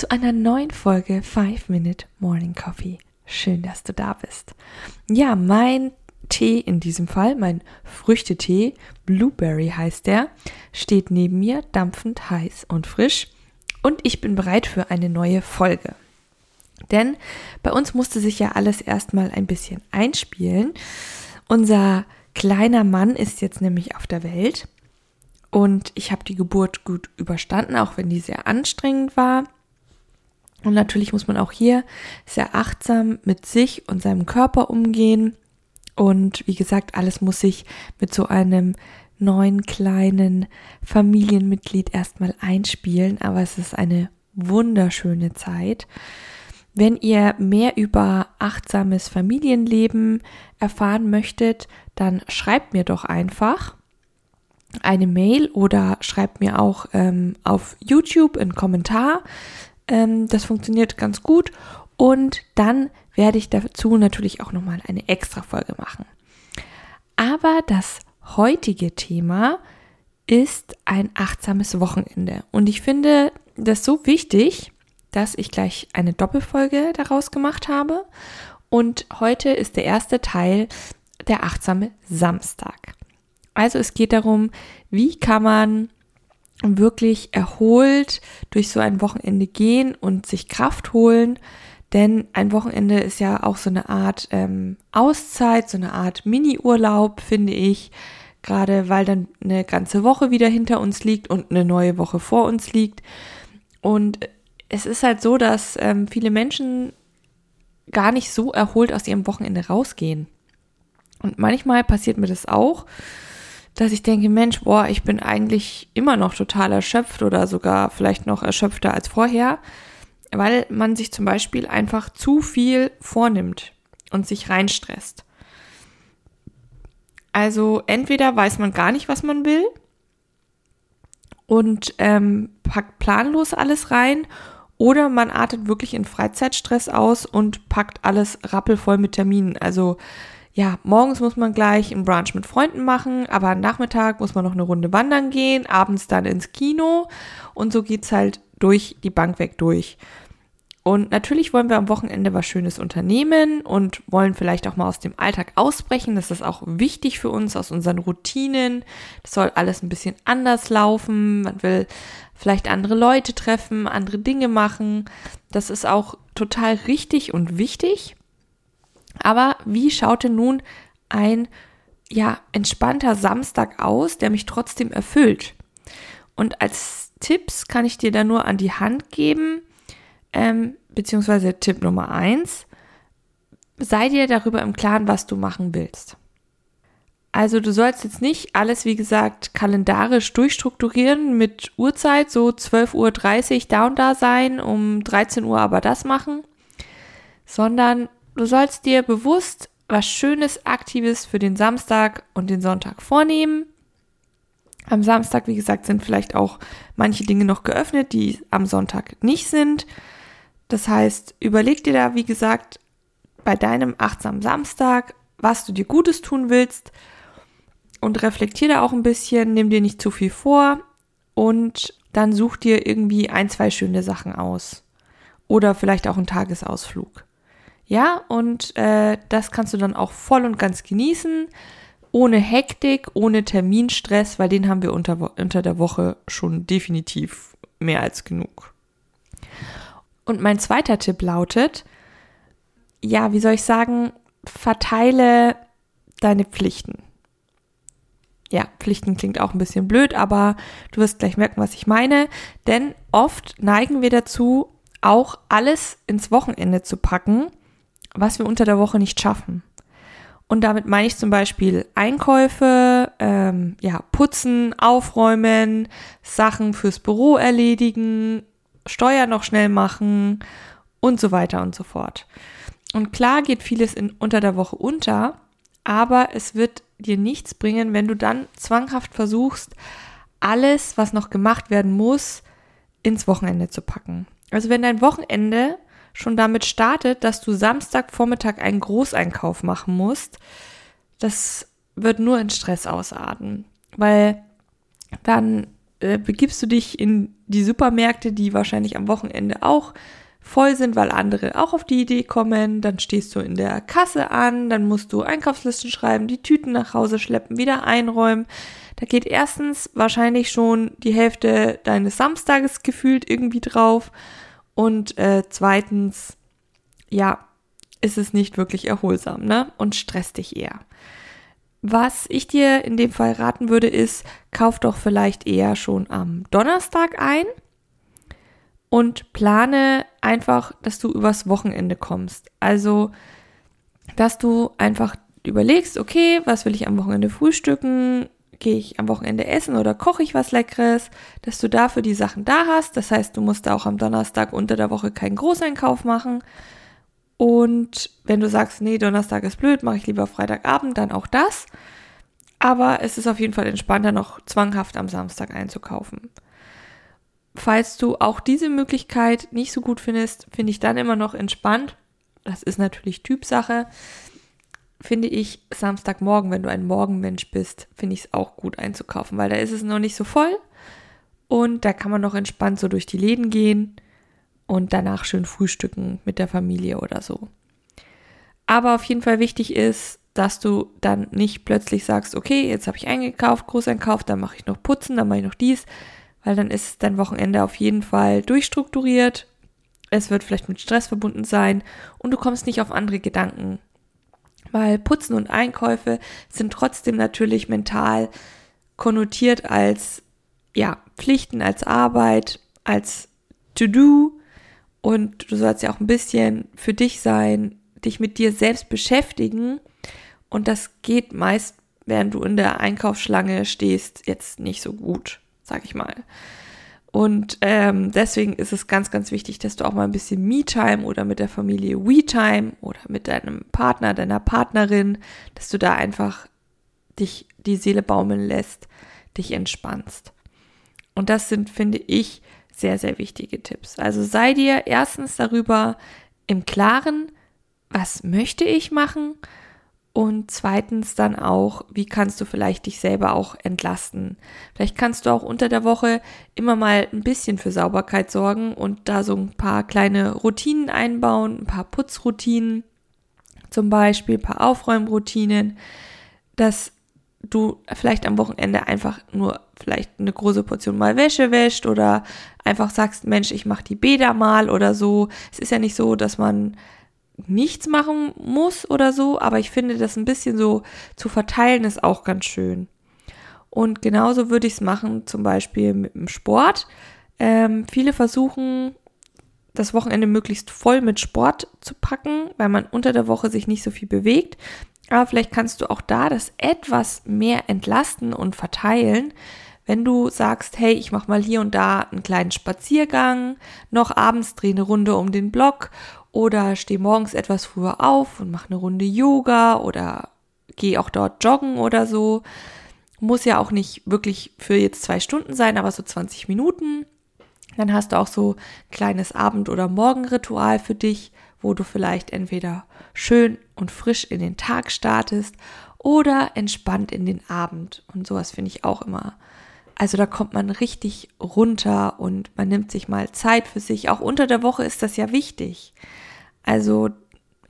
zu einer neuen Folge 5 Minute Morning Coffee. Schön, dass du da bist. Ja, mein Tee in diesem Fall, mein Früchtetee, Blueberry heißt der, steht neben mir, dampfend heiß und frisch. Und ich bin bereit für eine neue Folge. Denn bei uns musste sich ja alles erstmal ein bisschen einspielen. Unser kleiner Mann ist jetzt nämlich auf der Welt und ich habe die Geburt gut überstanden, auch wenn die sehr anstrengend war. Und natürlich muss man auch hier sehr achtsam mit sich und seinem Körper umgehen. Und wie gesagt, alles muss sich mit so einem neuen kleinen Familienmitglied erstmal einspielen. Aber es ist eine wunderschöne Zeit. Wenn ihr mehr über achtsames Familienleben erfahren möchtet, dann schreibt mir doch einfach eine Mail oder schreibt mir auch ähm, auf YouTube einen Kommentar. Ähm, das funktioniert ganz gut. Und dann werde ich dazu natürlich auch nochmal eine extra Folge machen. Aber das heutige Thema ist ein achtsames Wochenende. Und ich finde das so wichtig, dass ich gleich eine Doppelfolge daraus gemacht habe. Und heute ist der erste Teil der achtsame Samstag. Also es geht darum, wie kann man wirklich erholt durch so ein Wochenende gehen und sich Kraft holen, denn ein Wochenende ist ja auch so eine Art ähm, Auszeit, so eine Art Mini-Urlaub, finde ich. Gerade weil dann eine ganze Woche wieder hinter uns liegt und eine neue Woche vor uns liegt. Und es ist halt so, dass ähm, viele Menschen gar nicht so erholt aus ihrem Wochenende rausgehen. Und manchmal passiert mir das auch, dass ich denke, Mensch, boah, ich bin eigentlich immer noch total erschöpft oder sogar vielleicht noch erschöpfter als vorher weil man sich zum Beispiel einfach zu viel vornimmt und sich reinstresst. Also entweder weiß man gar nicht, was man will und ähm, packt planlos alles rein oder man artet wirklich in Freizeitstress aus und packt alles rappelvoll mit Terminen. Also ja, morgens muss man gleich einen Brunch mit Freunden machen, aber am Nachmittag muss man noch eine Runde wandern gehen, abends dann ins Kino und so geht's halt durch die Bank weg durch. Und natürlich wollen wir am Wochenende was Schönes unternehmen und wollen vielleicht auch mal aus dem Alltag ausbrechen. Das ist auch wichtig für uns, aus unseren Routinen. Das soll alles ein bisschen anders laufen. Man will vielleicht andere Leute treffen, andere Dinge machen. Das ist auch total richtig und wichtig. Aber wie schaut denn nun ein ja, entspannter Samstag aus, der mich trotzdem erfüllt? Und als Tipps kann ich dir da nur an die Hand geben, ähm, beziehungsweise Tipp Nummer eins, sei dir darüber im Klaren, was du machen willst. Also du sollst jetzt nicht alles, wie gesagt, kalendarisch durchstrukturieren mit Uhrzeit, so 12.30 Uhr da und da sein, um 13 Uhr aber das machen, sondern du sollst dir bewusst was Schönes, Aktives für den Samstag und den Sonntag vornehmen. Am Samstag, wie gesagt, sind vielleicht auch manche Dinge noch geöffnet, die am Sonntag nicht sind. Das heißt, überleg dir da, wie gesagt, bei deinem achtsamen Samstag, was du dir Gutes tun willst und reflektier da auch ein bisschen, nimm dir nicht zu viel vor und dann such dir irgendwie ein, zwei schöne Sachen aus. Oder vielleicht auch einen Tagesausflug. Ja, und äh, das kannst du dann auch voll und ganz genießen, ohne Hektik, ohne Terminstress, weil den haben wir unter, unter der Woche schon definitiv mehr als genug. Und mein zweiter Tipp lautet, ja, wie soll ich sagen, verteile deine Pflichten. Ja, Pflichten klingt auch ein bisschen blöd, aber du wirst gleich merken, was ich meine. Denn oft neigen wir dazu, auch alles ins Wochenende zu packen, was wir unter der Woche nicht schaffen. Und damit meine ich zum Beispiel Einkäufe, ähm, ja, putzen, aufräumen, Sachen fürs Büro erledigen, Steuer noch schnell machen und so weiter und so fort. Und klar geht vieles in, unter der Woche unter, aber es wird dir nichts bringen, wenn du dann zwanghaft versuchst, alles, was noch gemacht werden muss, ins Wochenende zu packen. Also wenn dein Wochenende schon damit startet, dass du Samstagvormittag einen Großeinkauf machen musst, das wird nur in Stress ausarten, weil dann äh, begibst du dich in die Supermärkte, die wahrscheinlich am Wochenende auch voll sind, weil andere auch auf die Idee kommen. Dann stehst du in der Kasse an, dann musst du Einkaufslisten schreiben, die Tüten nach Hause schleppen, wieder einräumen. Da geht erstens wahrscheinlich schon die Hälfte deines Samstages gefühlt irgendwie drauf. Und äh, zweitens, ja, ist es nicht wirklich erholsam, ne? Und stresst dich eher. Was ich dir in dem Fall raten würde, ist, kauf doch vielleicht eher schon am Donnerstag ein und plane einfach, dass du übers Wochenende kommst. Also, dass du einfach überlegst, okay, was will ich am Wochenende frühstücken? Gehe ich am Wochenende essen oder koche ich was Leckeres? Dass du dafür die Sachen da hast. Das heißt, du musst da auch am Donnerstag unter der Woche keinen Großeinkauf machen. Und wenn du sagst, nee, Donnerstag ist blöd, mache ich lieber Freitagabend, dann auch das. Aber es ist auf jeden Fall entspannter, noch zwanghaft am Samstag einzukaufen. Falls du auch diese Möglichkeit nicht so gut findest, finde ich dann immer noch entspannt. Das ist natürlich Typsache. Finde ich Samstagmorgen, wenn du ein Morgenmensch bist, finde ich es auch gut einzukaufen, weil da ist es noch nicht so voll und da kann man noch entspannt so durch die Läden gehen und danach schön frühstücken mit der Familie oder so. Aber auf jeden Fall wichtig ist, dass du dann nicht plötzlich sagst, okay, jetzt habe ich eingekauft, Großeinkauf, dann mache ich noch Putzen, dann mache ich noch dies, weil dann ist dein Wochenende auf jeden Fall durchstrukturiert. Es wird vielleicht mit Stress verbunden sein und du kommst nicht auf andere Gedanken. Weil Putzen und Einkäufe sind trotzdem natürlich mental konnotiert als ja, Pflichten, als Arbeit, als To-Do und du sollst ja auch ein bisschen für dich sein, dich mit dir selbst beschäftigen. Und das geht meist, während du in der Einkaufsschlange stehst, jetzt nicht so gut, sag ich mal. Und ähm, deswegen ist es ganz, ganz wichtig, dass du auch mal ein bisschen Me-Time oder mit der Familie We-Time oder mit deinem Partner, deiner Partnerin, dass du da einfach dich die Seele baumeln lässt, dich entspannst. Und das sind, finde ich, sehr, sehr wichtige Tipps. Also sei dir erstens darüber im Klaren, was möchte ich machen? Und zweitens dann auch, wie kannst du vielleicht dich selber auch entlasten? Vielleicht kannst du auch unter der Woche immer mal ein bisschen für Sauberkeit sorgen und da so ein paar kleine Routinen einbauen, ein paar Putzroutinen zum Beispiel, ein paar Aufräumroutinen, dass du vielleicht am Wochenende einfach nur vielleicht eine große Portion mal Wäsche wäscht oder einfach sagst, Mensch, ich mache die Bäder mal oder so. Es ist ja nicht so, dass man nichts machen muss oder so, aber ich finde, das ein bisschen so zu verteilen ist auch ganz schön. Und genauso würde ich es machen, zum Beispiel mit dem Sport. Ähm, viele versuchen, das Wochenende möglichst voll mit Sport zu packen, weil man unter der Woche sich nicht so viel bewegt. Aber vielleicht kannst du auch da das etwas mehr entlasten und verteilen, wenn du sagst, hey, ich mache mal hier und da einen kleinen Spaziergang, noch abends drehe eine Runde um den Block oder stehe morgens etwas früher auf und mache eine Runde Yoga oder gehe auch dort joggen oder so. Muss ja auch nicht wirklich für jetzt zwei Stunden sein, aber so 20 Minuten. Dann hast du auch so ein kleines Abend- oder Morgenritual für dich, wo du vielleicht entweder schön und frisch in den Tag startest oder entspannt in den Abend. Und sowas finde ich auch immer. Also da kommt man richtig runter und man nimmt sich mal Zeit für sich. Auch unter der Woche ist das ja wichtig. Also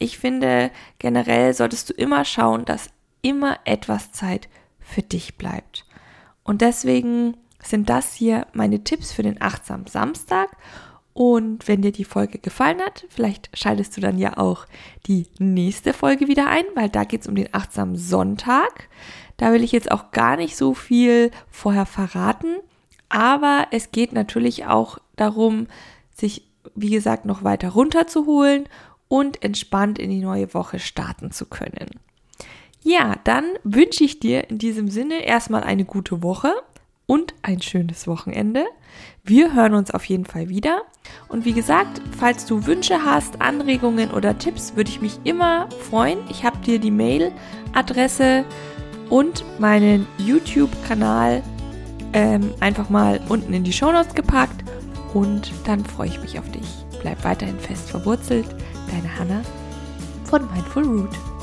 ich finde, generell solltest du immer schauen, dass immer etwas Zeit für dich bleibt. Und deswegen sind das hier meine Tipps für den achtsamen Samstag. Und wenn dir die Folge gefallen hat, vielleicht schaltest du dann ja auch die nächste Folge wieder ein, weil da geht es um den achtsamen Sonntag. Da will ich jetzt auch gar nicht so viel vorher verraten, aber es geht natürlich auch darum, sich, wie gesagt, noch weiter runterzuholen und entspannt in die neue Woche starten zu können. Ja, dann wünsche ich dir in diesem Sinne erstmal eine gute Woche und ein schönes Wochenende. Wir hören uns auf jeden Fall wieder. Und wie gesagt, falls du Wünsche hast, Anregungen oder Tipps, würde ich mich immer freuen. Ich habe dir die Mail-Adresse und meinen YouTube-Kanal ähm, einfach mal unten in die Show Notes gepackt. Und dann freue ich mich auf dich. Bleib weiterhin fest verwurzelt. Deine Hanna von Mindful Root.